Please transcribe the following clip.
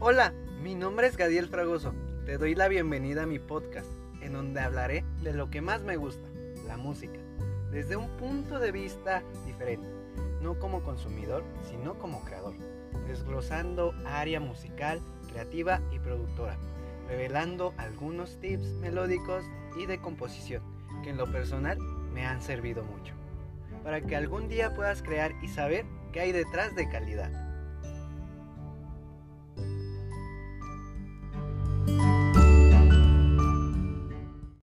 Hola, mi nombre es Gadiel Fragoso. Te doy la bienvenida a mi podcast, en donde hablaré de lo que más me gusta, la música, desde un punto de vista diferente, no como consumidor, sino como creador, desglosando área musical, creativa y productora, revelando algunos tips melódicos y de composición que en lo personal me han servido mucho, para que algún día puedas crear y saber qué hay detrás de calidad.